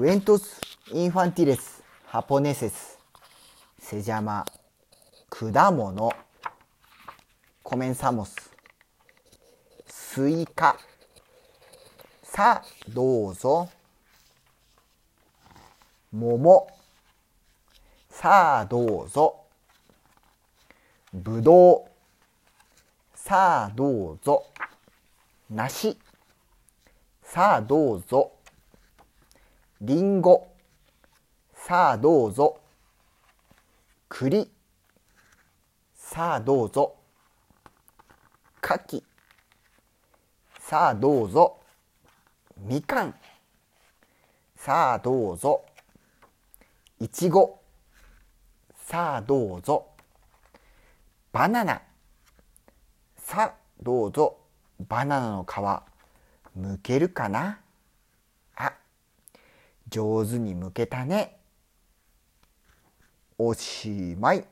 クエントス・インファンティレス・ハポネセスセジャマ果物コメンサモススイカさあどうぞ桃さあどうぞぶどうさあどうぞ梨さあどうぞりんごさあどうぞ。栗さあどうぞ。柿さあどうぞ。みかん。さあどうぞ。いちご。さあどうぞ。バナナ。さあどうぞ。バナナの皮むけるかな？上手にむけたねおしまい。